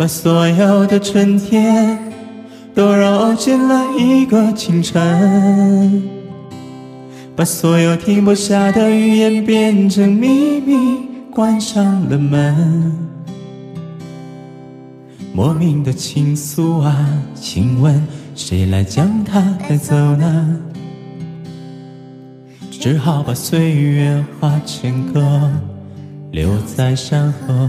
把所有的春天都揉进了一个清晨，把所有停不下的语言变成秘密，关上了门。莫名的情愫啊，请问谁来将它带走呢？只好把岁月化成歌，留在山河。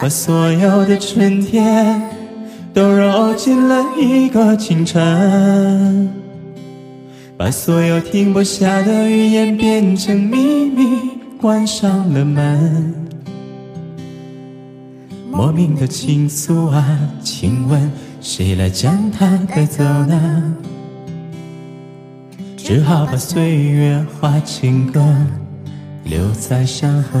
把所有的春天都揉进了一个清晨，把所有停不下的语言变成秘密，关上了门。莫名的情愫啊，请问谁来将它带走呢？只好把岁月化成歌，留在山河。